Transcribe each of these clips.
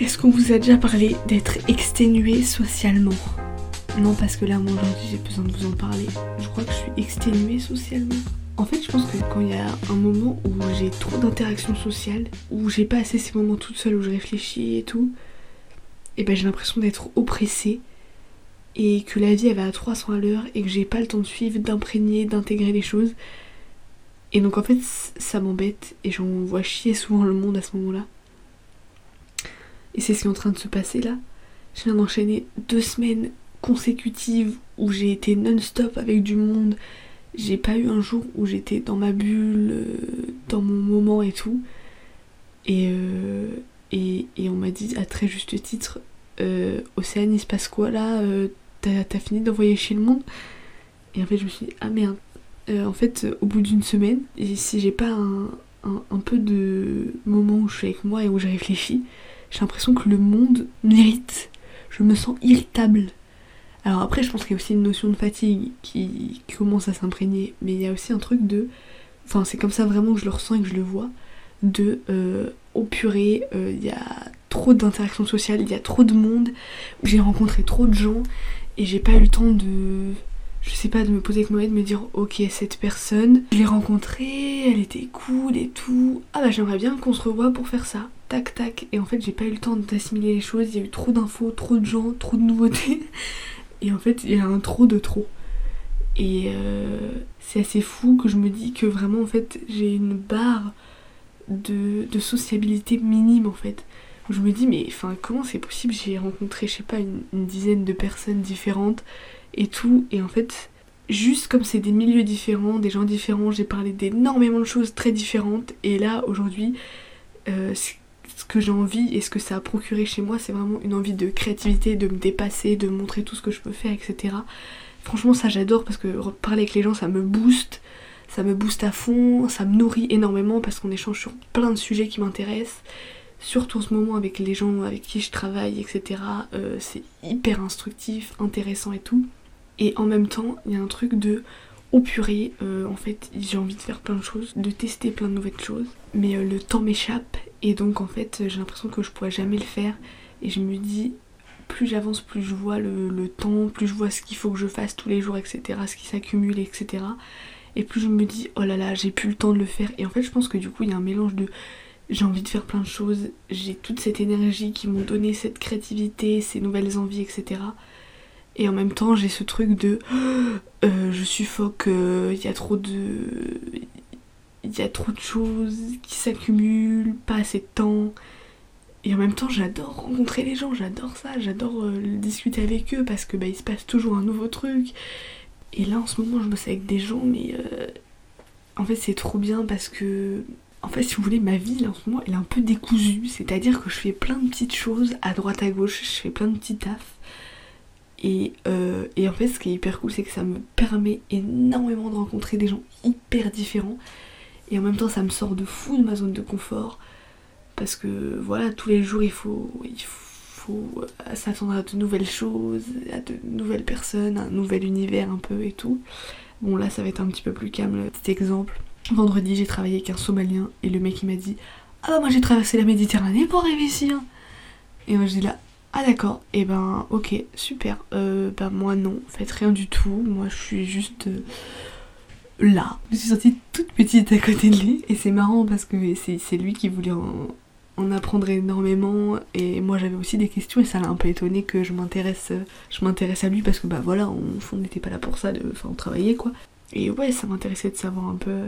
Est-ce qu'on vous a déjà parlé d'être exténué socialement? Non, parce que là, moi aujourd'hui, j'ai besoin de vous en parler. Je crois que je suis exténuée socialement. En fait, je pense que quand il y a un moment où j'ai trop d'interactions sociales, où j'ai pas assez ces moments toute seule où je réfléchis et tout, et ben j'ai l'impression d'être oppressée et que la vie elle va à 300 à l'heure et que j'ai pas le temps de suivre, d'imprégner, d'intégrer les choses. Et donc en fait ça m'embête et j'en vois chier souvent le monde à ce moment-là. Et c'est ce qui est en train de se passer là. Je viens d'enchaîner deux semaines consécutives où j'ai été non-stop avec du monde. J'ai pas eu un jour où j'étais dans ma bulle, euh, dans mon moment et tout. Et, euh, et, on m'a dit à très juste titre, euh, Océane, il se passe quoi là euh, T'as fini d'envoyer chez le monde? Et en fait, je me suis dit, ah merde. en fait, au bout d'une semaine, et si j'ai pas un, un, peu de moment où je suis avec moi et où je réfléchis, j'ai l'impression que le monde m'irrite. Je me sens irritable. Alors après, je pense qu'il y a aussi une notion de fatigue qui, commence à s'imprégner, mais il y a aussi un truc de... Enfin, c'est comme ça vraiment que je le ressens et que je le vois, de... Euh, oh purée, il euh, y a trop d'interactions sociales, il y a trop de monde, j'ai rencontré trop de gens, et j'ai pas eu le temps de... Je sais pas, de me poser avec moi et de me dire, ok, cette personne, je l'ai rencontrée, elle était cool et tout. Ah bah j'aimerais bien qu'on se revoie pour faire ça tac tac et en fait j'ai pas eu le temps d'assimiler les choses, il y a eu trop d'infos, trop de gens, trop de nouveautés et en fait il y a un trop de trop. Et euh, c'est assez fou que je me dis que vraiment en fait j'ai une barre de, sociabilité minime en fait. Je me dis mais enfin comment c'est possible j'ai rencontré je sais pas une, une, dizaine de personnes différentes et tout et en fait juste comme c'est des milieux différents, des gens différents, j'ai parlé d'énormément de choses très différentes et là aujourd'hui euh, ce que j'ai envie et ce que ça a procuré chez moi, c'est vraiment une envie de créativité, de me dépasser, de montrer tout ce que je peux faire, etc. Franchement, ça j'adore parce que parler avec les gens, ça me booste, ça me booste à fond, ça me nourrit énormément parce qu'on échange sur plein de sujets qui m'intéressent. Surtout en ce moment avec les gens avec qui je travaille, etc. Euh, c'est hyper instructif, intéressant et tout. Et en même temps, il y a un truc de au purée, euh, en fait, j'ai envie de faire plein de choses, de tester plein de nouvelles choses, mais euh, le temps m'échappe et donc en fait, j'ai l'impression que je pourrais jamais le faire. Et je me dis, plus j'avance, plus je vois le, temps, plus je vois ce qu'il faut que je fasse tous les jours, etc., ce qui s'accumule, etc. Et plus je me dis, oh là là, j'ai plus le temps de le faire. Et en fait, je pense que du coup, il y a un mélange de j'ai envie de faire plein de choses, j'ai toute cette énergie qui m'ont donné cette créativité, ces nouvelles envies, etc. Et en même temps, j'ai ce truc de euh, je suffoque, il euh, y a trop de. Il y a trop de choses qui s'accumulent, pas assez de temps. Et en même temps, j'adore rencontrer les gens, j'adore ça, j'adore euh, discuter avec eux parce que bah, il se passe toujours un nouveau truc. Et là, en ce moment, je bosse avec des gens, mais en fait, c'est trop bien parce que en fait, si vous voulez, ma vie là, en ce moment, elle est un peu décousue. C'est-à-dire que je fais plein de petites choses à droite à gauche, je fais plein de petits tafs. Euh, et, en fait, ce qui est hyper cool, c'est que ça me permet énormément de rencontrer des gens hyper différents. Et en même temps, ça me sort de fou de ma zone de confort. Parce que voilà, tous les jours, il faut, il faut euh, s'attendre à de nouvelles choses, à de nouvelles personnes, un nouvel univers un peu et tout. Bon, là, ça va être un petit peu plus calme. Petit exemple. Vendredi, j'ai travaillé avec un Somalien et le mec il m'a dit Ah bah moi j'ai traversé la Méditerranée pour arriver ici. Hein. Et moi je dis là ah d'accord, et ben ok, super. Ben moi non, faites rien du tout. Moi je suis juste euh, là. Je suis sortie toute petite à côté de lui et c'est marrant parce que c'est lui qui voulait en, apprendre énormément et moi j'avais aussi des questions et ça l'a un peu étonné que je m'intéresse je m'intéresse à lui parce que bah voilà, on n'était pas là pour ça, enfin on travaillait quoi. Et ouais, ça m'intéressait de savoir un peu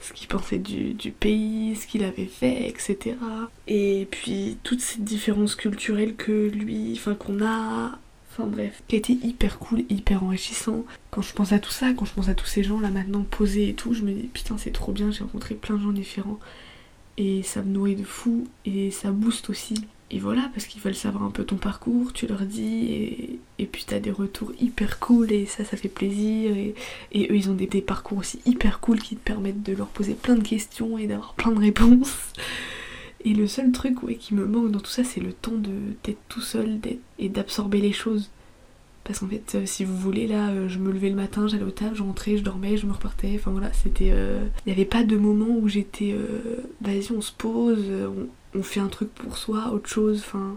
ce qu'il pensait du, pays, ce qu'il avait fait, etc. Et puis toutes ces différences culturelles que lui, enfin qu'on a, enfin bref, qui a hyper cool, hyper enrichissant. Quand je pense à tout ça, quand je pense à tous ces gens là maintenant posés et tout, je me dis putain c'est trop bien, j'ai rencontré plein de gens différents et ça me nourrit de fou et ça booste aussi et voilà, parce qu'ils veulent savoir un peu ton parcours, tu leur dis, et, et puis t'as des retours hyper cool, et ça, ça fait plaisir, et, eux, ils ont des, parcours aussi hyper cool qui te permettent de leur poser plein de questions et d'avoir plein de réponses. Et le seul truc ouais, qui me manque dans tout ça, c'est le temps d'être tout seul et d'absorber les choses. Parce qu'en fait, euh, si vous voulez, là, euh, je me levais le matin, j'allais au taf, je rentrais, je dormais, je me repartais. Enfin voilà, c'était. euh, Il n'y avait pas de moment où j'étais. euh, Vas-y, on se pose, euh, on, on fait un truc pour soi, autre chose. Enfin.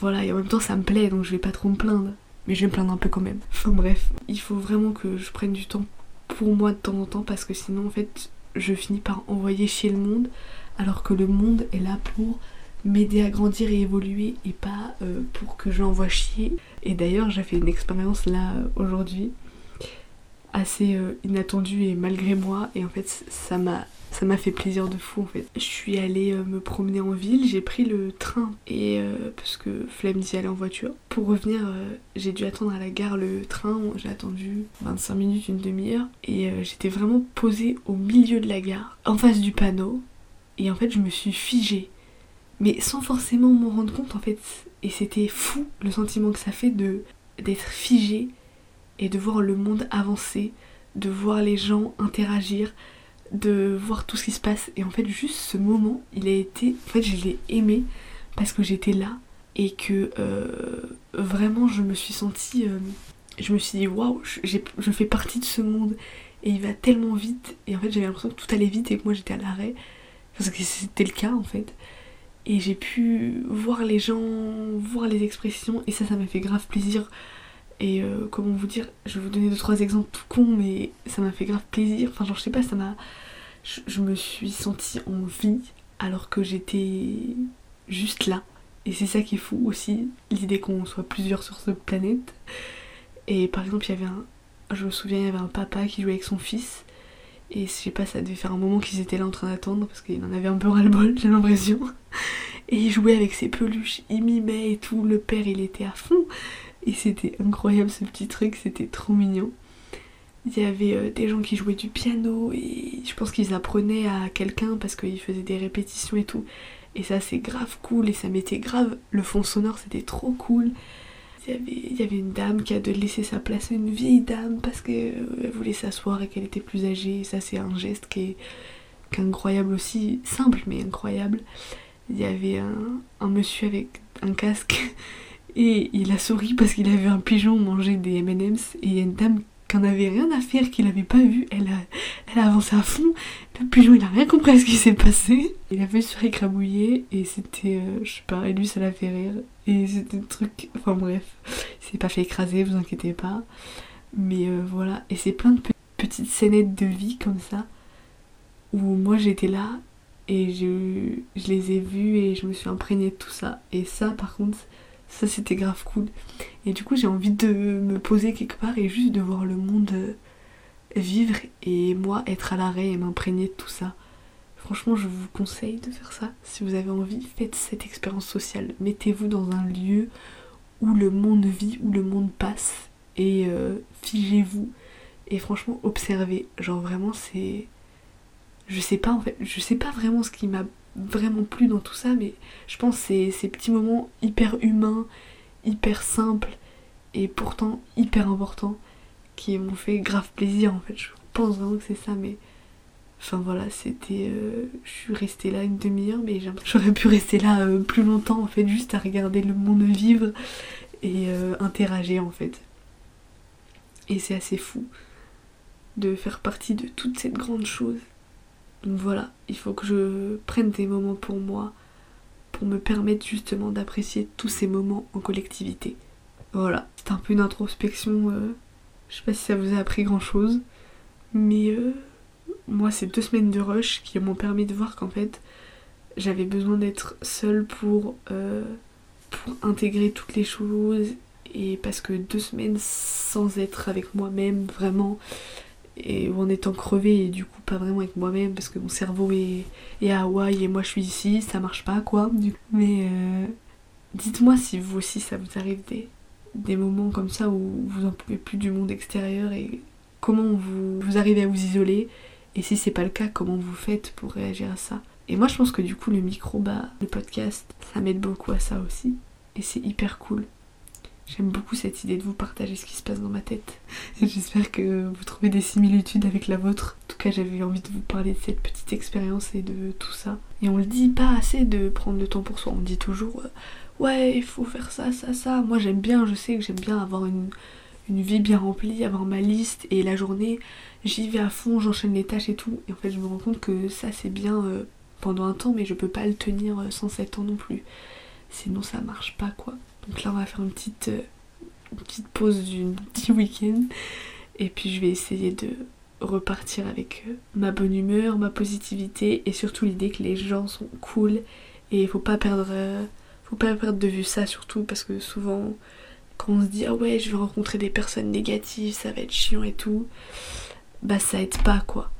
Voilà, et en même temps, ça me plaît, donc je vais pas trop me plaindre. Mais je vais me plaindre un peu quand même. Enfin bref, il faut vraiment que je prenne du temps pour moi de temps en temps, parce que sinon, en fait, je finis par envoyer chez le monde, alors que le monde est là pour m'aider à grandir et évoluer et pas euh, pour que je l'envoie chier. Et d'ailleurs, j'ai fait une expérience là euh, aujourd'hui assez euh, inattendue et malgré moi et en fait ça m'a ça m'a fait plaisir de fou en fait. Je suis allée me promener en ville, j'ai pris le train et parce que flemme d'y aller en voiture. Pour revenir, j'ai dû attendre à la gare le train, j'ai attendu 25 minutes, une demi-heure et j'étais vraiment posée au milieu de la gare, en face du panneau et en fait je me suis figée mais sans forcément m'en rendre compte en fait. Et c'était fou le sentiment que ça fait de d'être figé et de voir le monde avancer, de voir les gens interagir, de voir tout ce qui se passe. Et en fait, juste ce moment, il a été. En fait, je l'ai aimé parce que j'étais là et que euh, vraiment je me suis sentie. euh, je me suis dit, waouh, je- je fais partie de ce monde et il va tellement vite. Et en fait, j'avais l'impression que tout allait vite et que moi j'étais à l'arrêt. Parce que c'était le cas en fait. Et j'ai pu voir les gens, voir les expressions, et ça, ça m'a fait grave plaisir. Et euh, comment vous dire, je vais vous donner deux trois exemples tout cons, mais ça m'a fait grave plaisir. Enfin, genre, je sais pas, ça m'a. Je, je me suis sentie en vie alors que j'étais juste là. Et c'est ça qui est fou aussi, l'idée qu'on soit plusieurs sur cette planète. Et par exemple, il y avait un. Je me souviens, il y avait un papa qui jouait avec son fils. Et je sais pas, ça devait faire un moment qu'ils étaient là en train d'attendre parce qu'il en avait un peu ras-le-bol, j'ai l'impression. Et il jouait avec ses peluches, il mimait et tout. Le père, il était à fond. Et c'était incroyable ce petit truc, c'était trop mignon. Il y avait euh, des gens qui jouaient du piano et je pense qu'ils apprenaient à quelqu'un parce qu'ils faisaient des répétitions et tout. Et ça, c'est grave cool et ça mettait grave. Le fond sonore, c'était trop cool. Il y, avait, une dame qui a de laisser sa place à une vieille dame parce qu'elle voulait s'asseoir et qu'elle était plus âgée. Et ça, c'est un geste qui est, incroyable aussi, simple mais incroyable. Il y avait un, un monsieur avec un casque et il a souri parce qu'il a vu un pigeon manger des M&M's et il y a une dame qui en avait rien à faire, qui l'avait pas vu, elle a, elle a avancé à fond, le pigeon il a rien compris à ce qui s'est passé, il a fait se écrabouiller et c'était, euh, je sais pas, et lui ça l'a fait rire. Et c'était un truc, enfin bref, il s'est pas fait écraser, vous inquiétez pas, mais euh, voilà, et c'est plein de pe- petites scénettes de vie comme ça où moi j'étais là et je, je les ai vus et je me suis imprégnée de tout ça. Et ça, par contre, ça c'était grave cool. Et du coup, j'ai envie de me poser quelque part et juste de voir le monde euh, vivre et moi être à l'arrêt et m'imprégner de tout ça. Franchement, je vous conseille de faire ça. Si vous avez envie, faites cette expérience sociale. Mettez-vous dans un lieu où le monde vit, où le monde passe et euh, figez-vous. Et franchement, observez. Genre vraiment, c'est je sais pas en fait, je sais pas vraiment ce qui m'a vraiment plu dans tout ça, mais je pense c'est ces petits moments hyper humains, hyper simples et pourtant hyper importants qui m'ont fait grave plaisir en fait. Je pense vraiment que c'est ça, mais enfin voilà, c'était. euh, je suis restée là une demi-heure, mais j'aurais pu rester là euh, plus longtemps en fait, juste à regarder le monde vivre et euh, interagir en fait. Et c'est assez fou de faire partie de toute cette grande chose. Donc voilà, il faut que je prenne des moments pour moi, pour me permettre justement d'apprécier tous ces moments en collectivité. Voilà, c'est un peu une introspection, euh, je sais pas si ça vous a appris grand chose, mais euh, moi c'est deux semaines de rush qui m'ont permis de voir qu'en fait j'avais besoin d'être seule pour, euh, pour intégrer toutes les choses et parce que deux semaines sans être avec moi-même vraiment et en étant crevée et du coup pas vraiment avec moi-même parce que mon cerveau est, est à Hawaï et moi je suis ici, ça marche pas quoi. Mais euh, dites-moi si vous aussi ça vous arrive des, des moments comme ça où vous en pouvez plus du monde extérieur et comment vous, vous arrivez à vous isoler et si c'est pas le cas comment vous faites pour réagir à ça. Et moi je pense que du coup le micro, bah, le podcast, ça m'aide beaucoup à ça aussi et c'est hyper cool. J'aime beaucoup cette idée de vous partager ce qui se passe dans ma tête. J'espère que vous trouvez des similitudes avec la vôtre. En tout cas, j'avais envie de vous parler de cette petite expérience et de tout ça. Et on le dit pas assez de prendre le temps pour soi. On dit toujours euh, ouais, il faut faire ça, ça, ça. Moi, j'aime bien, je sais que j'aime bien avoir une, vie bien remplie, avoir ma liste et la journée, j'y vais à fond, j'enchaîne les tâches et tout. Et en fait, je me rends compte que ça, c'est bien euh, pendant un temps, mais je peux pas le tenir euh, sans 7 ans non plus. Sinon, ça marche pas quoi. Donc là, on va faire une petite, euh, une petite pause du petit week-end. Et puis, je vais essayer de repartir avec ma bonne humeur, ma positivité et surtout l'idée que les gens sont cool et il faut pas perdre faut pas perdre de vue ça surtout parce que souvent quand on se dit ah ouais je vais rencontrer des personnes négatives, ça va être chiant et tout, bah ça aide pas quoi.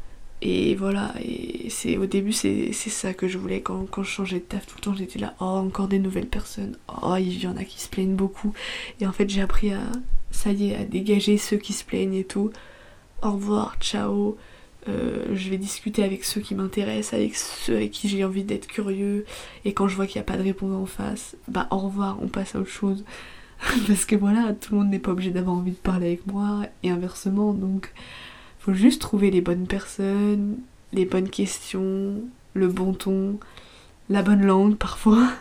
Et voilà, et c'est au début c'est ça que je voulais quand, quand, je changeais de taf tout le temps j'étais là, oh encore des nouvelles personnes, oh il y en a qui se plaignent beaucoup. Et en fait j'ai appris à, ça y est, à dégager ceux qui se plaignent et tout. Au revoir, ciao. Euh, je vais discuter avec ceux qui m'intéressent, avec ceux avec qui j'ai envie d'être curieux. Et quand je vois qu'il n'y a pas de réponse en face, bah au revoir, on passe à autre chose. Parce que voilà, tout le monde n'est pas obligé d'avoir envie de parler avec moi et inversement. Donc, faut juste trouver les bonnes personnes, les bonnes questions, le bon ton, la bonne langue parfois.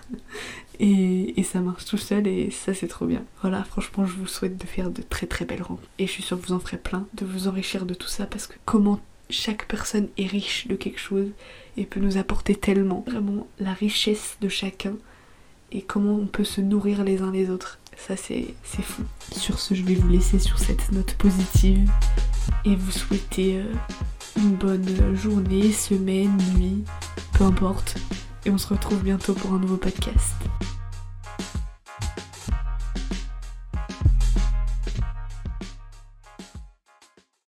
Et, et, ça marche tout seul et ça c'est trop bien. Voilà, franchement je vous souhaite de faire de très très belles rencontres. Et je suis sûre que vous en ferez plein, de vous enrichir de tout ça parce que comment chaque personne est riche de quelque chose et peut nous apporter tellement. Vraiment la richesse de chacun et comment on peut se nourrir les uns les autres. Ça c'est fou. Sur ce, je vais vous laisser sur cette note positive et vous souhaiter euh, une bonne journée, semaine, nuit, peu importe. Et on se retrouve bientôt pour un nouveau podcast.